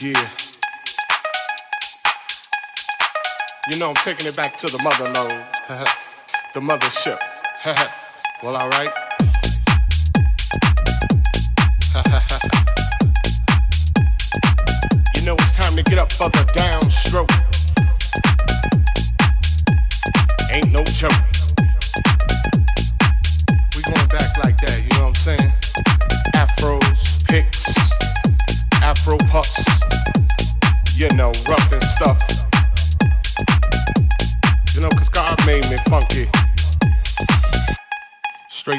Yeah. You know I'm taking it back to the mother lode. the mothership. well, alright. you know it's time to get up for the downstroke. Ain't no joke.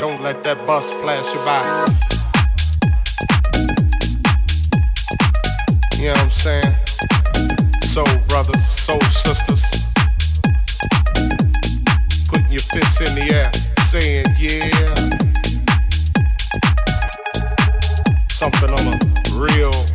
Don't let that bus pass you by. You know what I'm saying? Soul brothers, soul sisters. Putting your fists in the air, saying yeah. Something on a real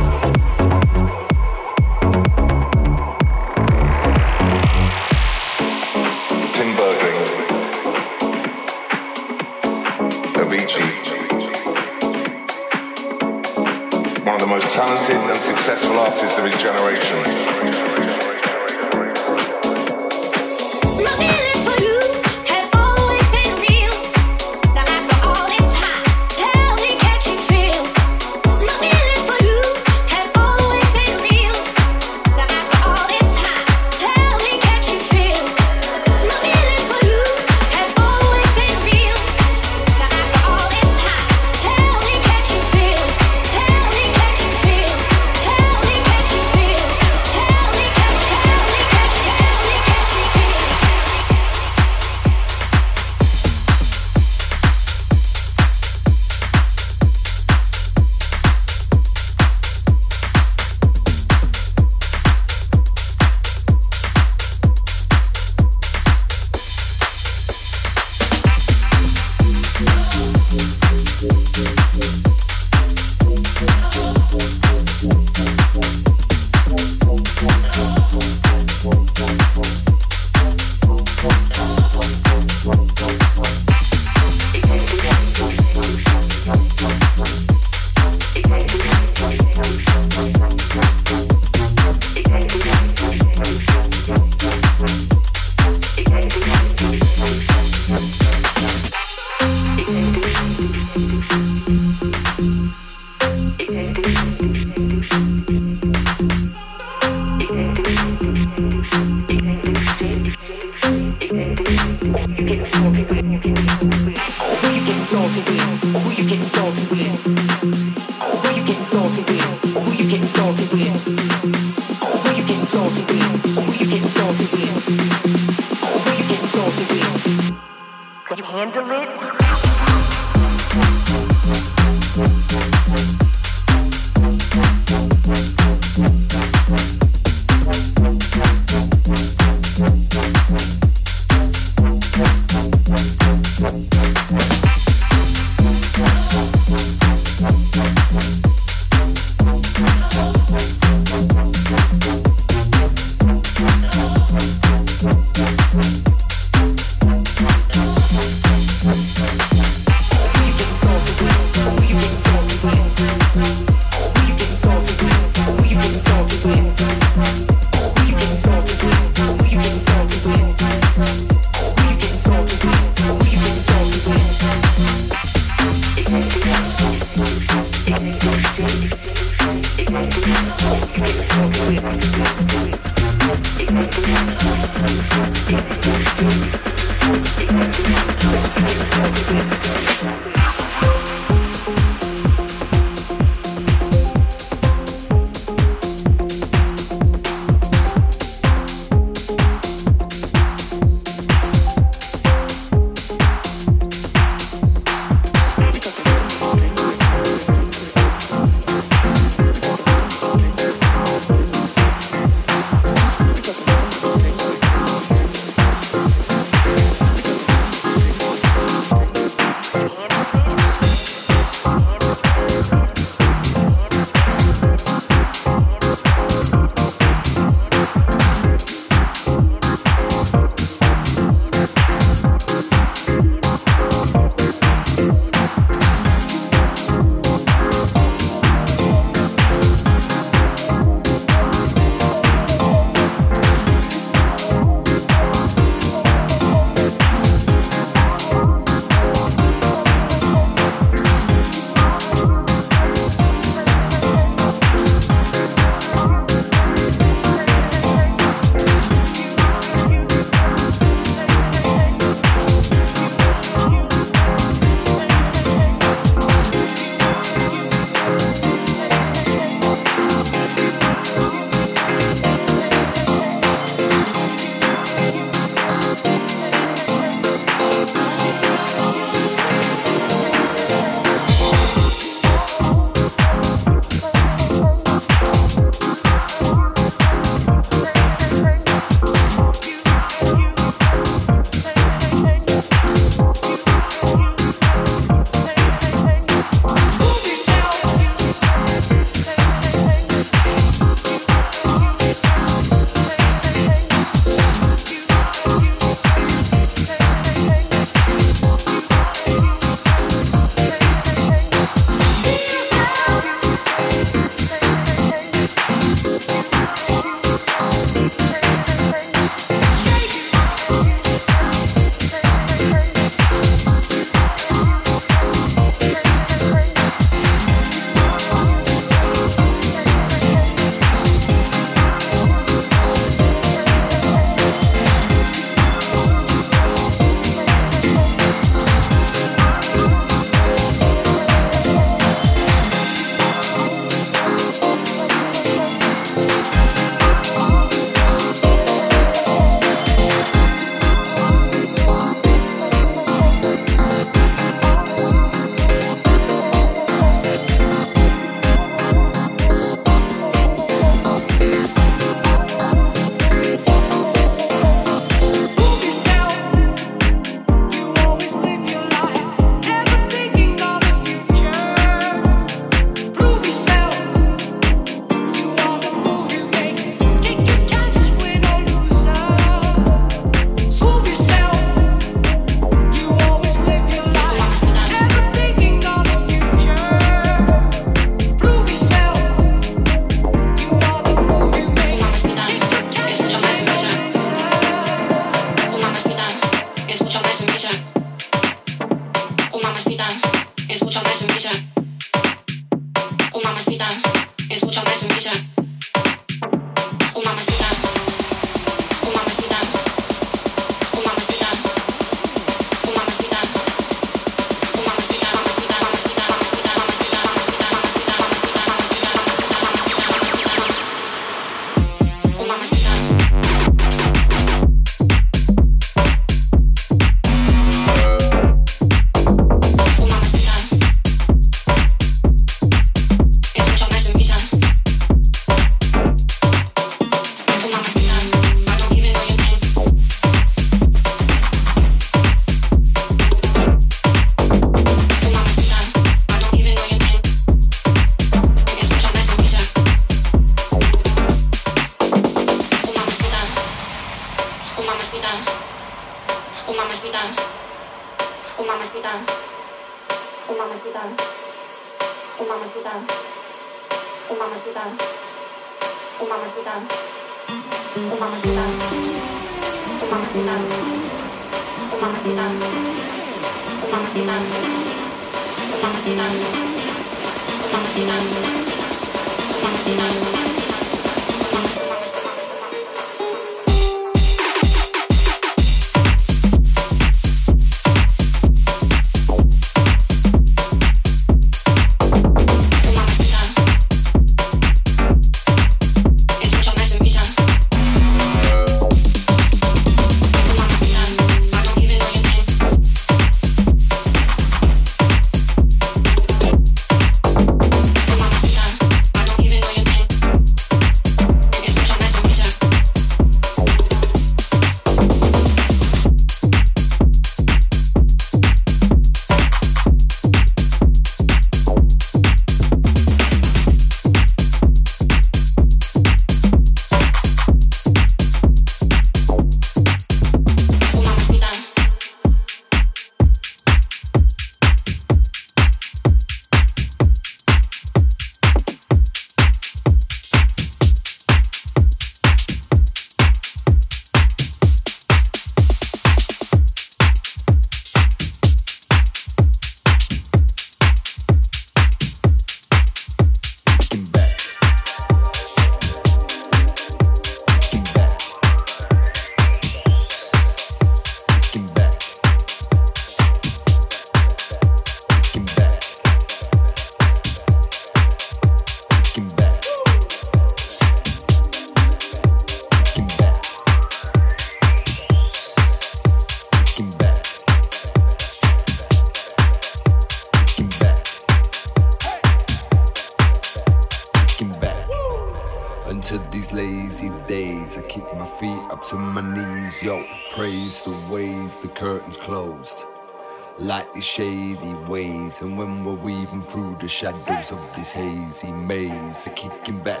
shady ways. And when we're weaving through the shadows of this hazy maze, I kicking back.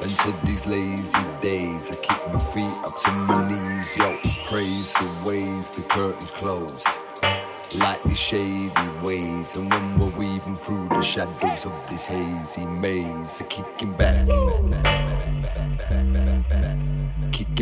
Until these lazy days, I keep my feet up to my knees. Yo, praise the ways the curtains closed. These shady ways, and when we're weaving through the shadows of this hazy maze, I kicking back. Kicking